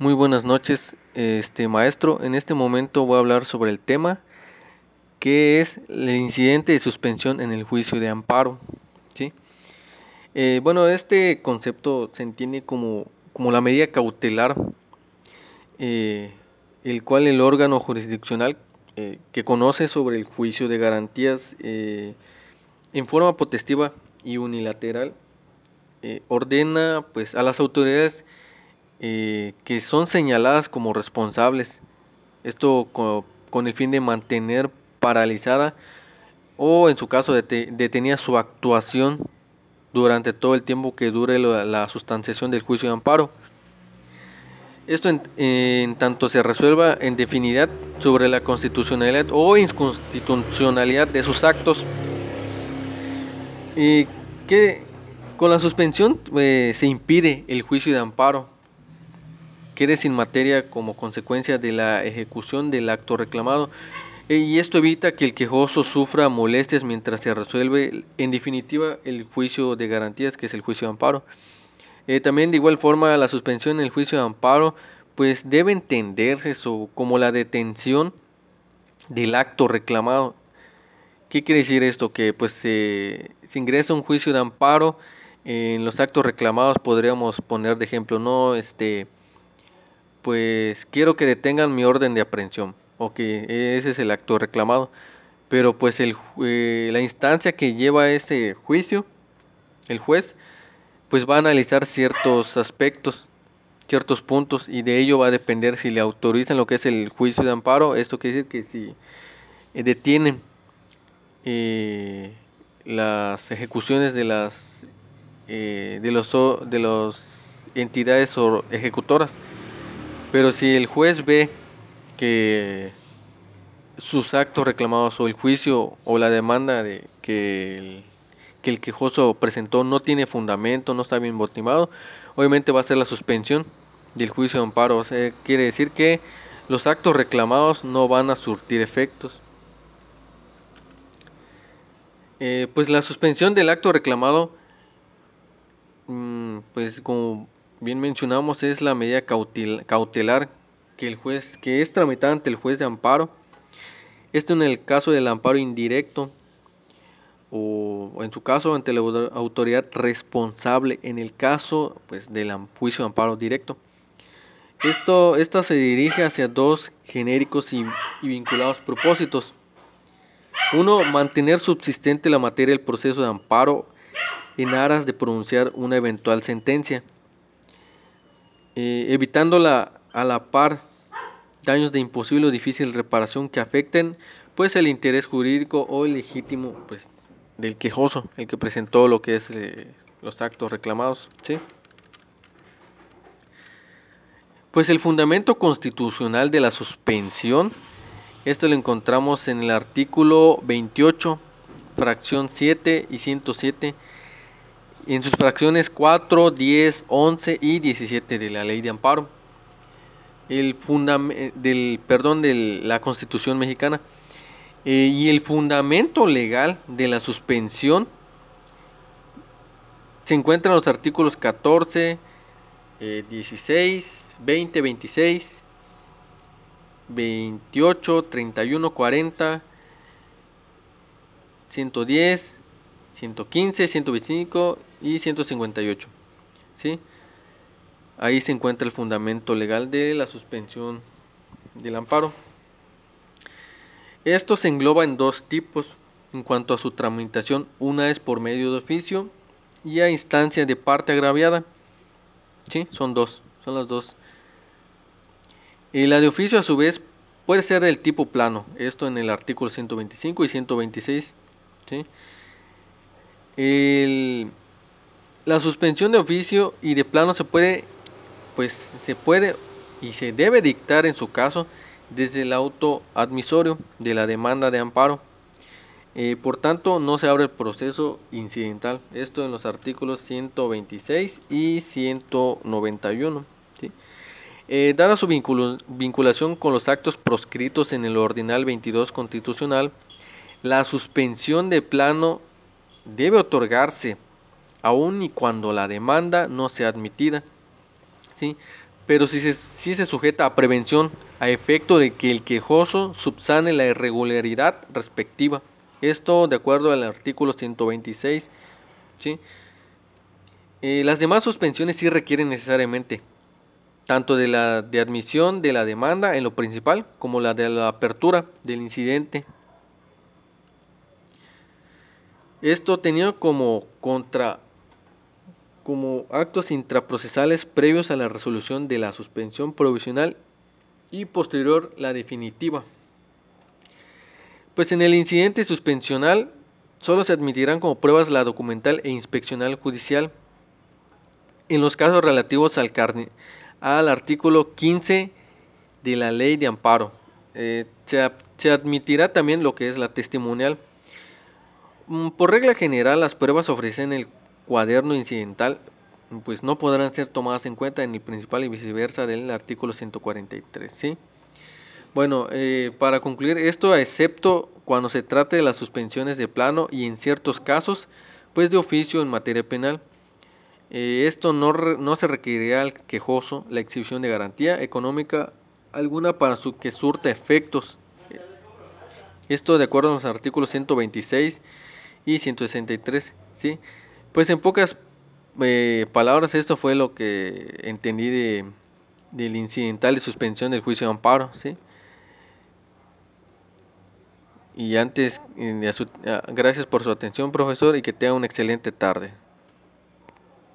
Muy buenas noches, este maestro. En este momento voy a hablar sobre el tema que es el incidente de suspensión en el juicio de amparo. ¿sí? Eh, bueno, este concepto se entiende como, como la medida cautelar, eh, el cual el órgano jurisdiccional eh, que conoce sobre el juicio de garantías en forma potestiva y unilateral ordena pues a las autoridades eh, que son señaladas como responsables. Esto con, el fin de mantener paralizada o en su caso detenía su actuación durante todo el tiempo que dure la, sustanciación del juicio de amparo. Esto en, tanto se resuelva en definidad sobre la constitucionalidad o inconstitucionalidad de sus actos. Y que con la suspensión eh, se impide el juicio de amparo quede sin materia como consecuencia de la ejecución del acto reclamado e, y esto evita que el quejoso sufra molestias mientras se resuelve en definitiva el juicio de garantías que es el juicio de amparo. Eh, también de igual forma la suspensión en el juicio de amparo pues debe entenderse como la detención del acto reclamado. ¿Qué quiere decir esto? Que pues se ingresa un juicio de amparo en los actos reclamados podríamos poner de ejemplo no este pues quiero que detengan mi orden de aprehensión o que ese es el acto reclamado. Pero pues el, eh, la instancia que lleva ese juicio, el juez, pues va a analizar ciertos aspectos, ciertos puntos y de ello va a depender si le autorizan lo que es el juicio de amparo. Esto quiere decir que si eh, detienen eh, las ejecuciones de las de los de las entidades ejecutoras pero si el juez ve que sus actos reclamados o el juicio o la demanda de que el, que el quejoso presentó no tiene fundamento, no está bien motivado, obviamente va a ser la suspensión del juicio de amparo. O sea, quiere decir que los actos reclamados no van a surtir efectos. Eh, pues la suspensión del acto reclamado, mm, pues como bien mencionamos es la medida cautelar que el juez que es tramitada ante el juez de amparo. Esto en el caso del amparo indirecto o en su caso ante la autoridad responsable en el caso pues del juicio de amparo directo. Esto esta se dirige hacia dos genéricos y, y vinculados propósitos. Uno, mantener subsistente la materia del proceso de amparo en aras de pronunciar una eventual sentencia. Eh, evitando la, a la par daños de imposible o difícil reparación que afecten pues el interés jurídico o legítimo pues del quejoso, el que presentó lo que es eh, los actos reclamados, ¿sí? Pues el fundamento constitucional de la suspensión, esto lo encontramos en el artículo 28, fracción 7 y 107 en sus fracciones 4, 10, 11 y 17 de la ley de amparo el del perdón de la Constitución mexicana eh, y el fundamento legal de la suspensión se encuentra en los artículos 14, 16, 20, 26, 28, 31, 40, 110, 115, 125 y 158. ¿sí? Ahí se encuentra el fundamento legal de la suspensión del amparo. Esto se engloba en dos tipos en cuanto a su tramitación. Una es por medio de oficio y a instancia de parte agraviada. ¿Sí? Son dos, son las dos. Y la de oficio a su vez puede ser del tipo plano. Esto en el artículo 125 y 126. ¿sí? El, la suspensión de oficio y de plano se puede, pues se puede y se debe dictar en su caso desde el auto admisorio de la demanda de amparo. Eh, por tanto, no se abre el proceso incidental. Esto en los artículos 126 y 191. Eh, dada su vinculación con los actos proscritos en el Ordinal 22 Constitucional, la suspensión de plano debe otorgarse aun y cuando la demanda no sea admitida. ¿sí? pero si se, si se sujeta a prevención a efecto de que el quejoso subsane la irregularidad respectiva. Esto de acuerdo al artículo 126. ¿sí? Eh, las demás suspensiones sí requieren necesariamente tanto de la de admisión de la demanda en lo principal como la de la apertura del incidente. Esto tenía como contra como actos intraprocesales previos a la resolución de la suspensión provisional y posterior la definitiva. Pues en el incidente suspensional solo se admitirán como pruebas la documental e inspeccional judicial. En los casos relativos al, artículo 15 de la ley de amparo, eh, se, se admitirá también lo que es la testimonial. Mm, por regla general, las pruebas ofrecen el cuaderno incidental pues no podrán ser tomadas en cuenta en el principal y viceversa del artículo 143, ¿sí? Bueno, eh, para concluir esto, excepto cuando se trate de las suspensiones de plano y en ciertos casos, pues de oficio en materia penal, eh, esto no, no se requerirá al quejoso la exhibición de garantía económica alguna para su, que surta efectos. Esto de acuerdo a los artículos 126 y 163, ¿sí? Pues en pocas eh, palabras, esto fue lo que entendí de, del incidental de suspensión del juicio de amparo, ¿sí? Y antes, gracias por su atención, profesor, y que tenga una excelente tarde.